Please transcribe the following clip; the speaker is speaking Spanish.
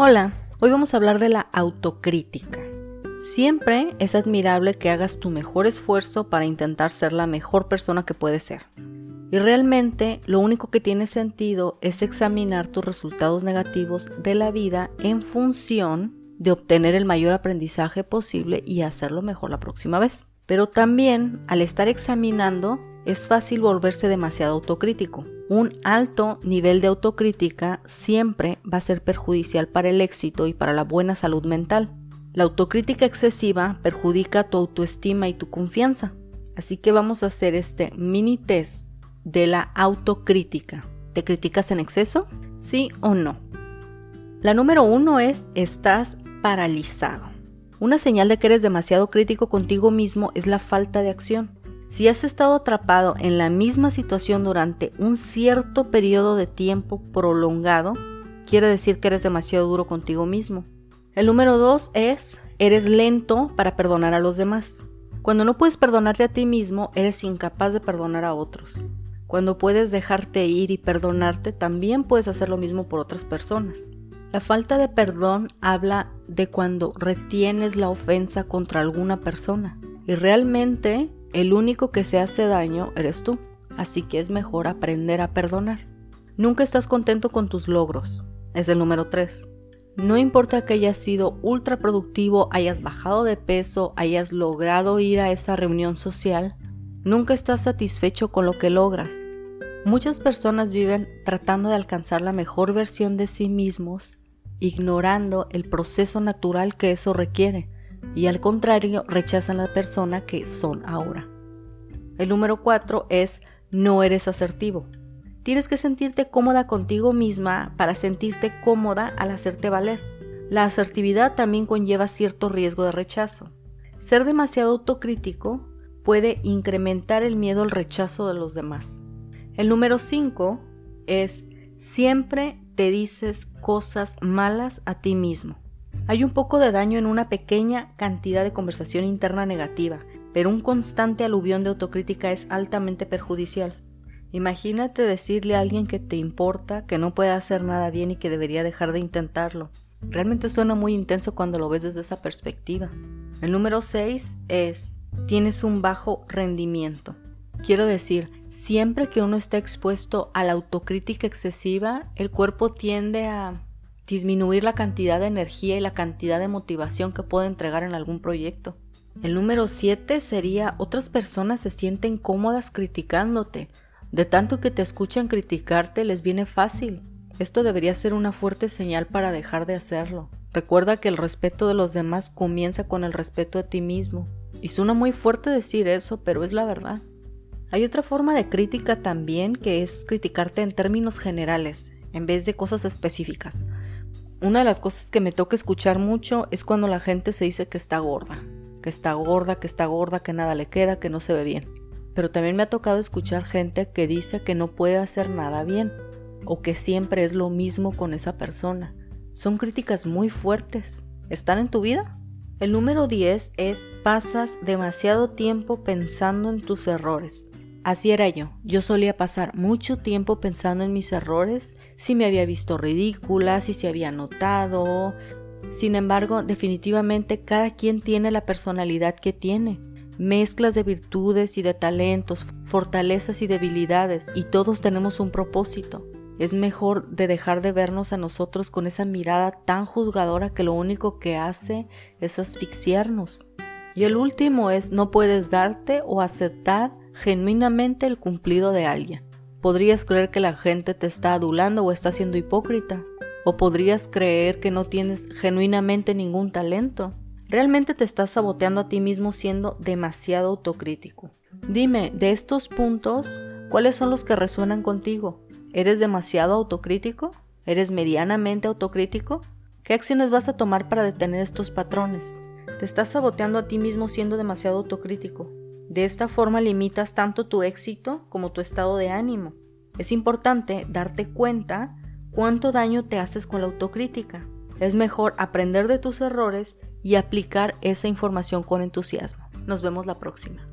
Hola, hoy vamos a hablar de la autocrítica. Siempre es admirable que hagas tu mejor esfuerzo para intentar ser la mejor persona que puedes ser. Y realmente lo único que tiene sentido es examinar tus resultados negativos de la vida en función de obtener el mayor aprendizaje posible y hacerlo mejor la próxima vez. Pero también al estar examinando es fácil volverse demasiado autocrítico. Un alto nivel de autocrítica siempre va a ser perjudicial para el éxito y para la buena salud mental. La autocrítica excesiva perjudica tu autoestima y tu confianza. Así que vamos a hacer este mini test de la autocrítica. ¿Te criticas en exceso? ¿Sí o no? La número uno es estás paralizado. Una señal de que eres demasiado crítico contigo mismo es la falta de acción. Si has estado atrapado en la misma situación durante un cierto periodo de tiempo prolongado, quiere decir que eres demasiado duro contigo mismo. El número dos es, eres lento para perdonar a los demás. Cuando no puedes perdonarte a ti mismo, eres incapaz de perdonar a otros. Cuando puedes dejarte ir y perdonarte, también puedes hacer lo mismo por otras personas. La falta de perdón habla de cuando retienes la ofensa contra alguna persona. Y realmente el único que se hace daño eres tú. Así que es mejor aprender a perdonar. Nunca estás contento con tus logros. Es el número 3. No importa que hayas sido ultra productivo, hayas bajado de peso, hayas logrado ir a esa reunión social, nunca estás satisfecho con lo que logras. Muchas personas viven tratando de alcanzar la mejor versión de sí mismos, ignorando el proceso natural que eso requiere, y al contrario rechazan la persona que son ahora. El número 4 es no eres asertivo. Tienes que sentirte cómoda contigo misma para sentirte cómoda al hacerte valer. La asertividad también conlleva cierto riesgo de rechazo. Ser demasiado autocrítico puede incrementar el miedo al rechazo de los demás. El número 5 es siempre te dices cosas malas a ti mismo. Hay un poco de daño en una pequeña cantidad de conversación interna negativa, pero un constante aluvión de autocrítica es altamente perjudicial. Imagínate decirle a alguien que te importa, que no puede hacer nada bien y que debería dejar de intentarlo. Realmente suena muy intenso cuando lo ves desde esa perspectiva. El número 6 es, tienes un bajo rendimiento. Quiero decir, siempre que uno está expuesto a la autocrítica excesiva, el cuerpo tiende a disminuir la cantidad de energía y la cantidad de motivación que puede entregar en algún proyecto. El número 7 sería, otras personas se sienten cómodas criticándote. De tanto que te escuchan criticarte les viene fácil. Esto debería ser una fuerte señal para dejar de hacerlo. Recuerda que el respeto de los demás comienza con el respeto a ti mismo. Y suena muy fuerte decir eso, pero es la verdad. Hay otra forma de crítica también que es criticarte en términos generales, en vez de cosas específicas. Una de las cosas que me toca escuchar mucho es cuando la gente se dice que está gorda, que está gorda, que está gorda, que nada le queda, que no se ve bien pero también me ha tocado escuchar gente que dice que no puede hacer nada bien o que siempre es lo mismo con esa persona. Son críticas muy fuertes. ¿Están en tu vida? El número 10 es pasas demasiado tiempo pensando en tus errores. Así era yo. Yo solía pasar mucho tiempo pensando en mis errores, si me había visto ridícula, si se había notado. Sin embargo, definitivamente cada quien tiene la personalidad que tiene mezclas de virtudes y de talentos, fortalezas y debilidades, y todos tenemos un propósito. Es mejor de dejar de vernos a nosotros con esa mirada tan juzgadora que lo único que hace es asfixiarnos. Y el último es no puedes darte o aceptar genuinamente el cumplido de alguien. Podrías creer que la gente te está adulando o está siendo hipócrita. O podrías creer que no tienes genuinamente ningún talento. Realmente te estás saboteando a ti mismo siendo demasiado autocrítico. Dime, de estos puntos, ¿cuáles son los que resuenan contigo? ¿Eres demasiado autocrítico? ¿Eres medianamente autocrítico? ¿Qué acciones vas a tomar para detener estos patrones? Te estás saboteando a ti mismo siendo demasiado autocrítico. De esta forma limitas tanto tu éxito como tu estado de ánimo. Es importante darte cuenta cuánto daño te haces con la autocrítica. Es mejor aprender de tus errores y aplicar esa información con entusiasmo. Nos vemos la próxima.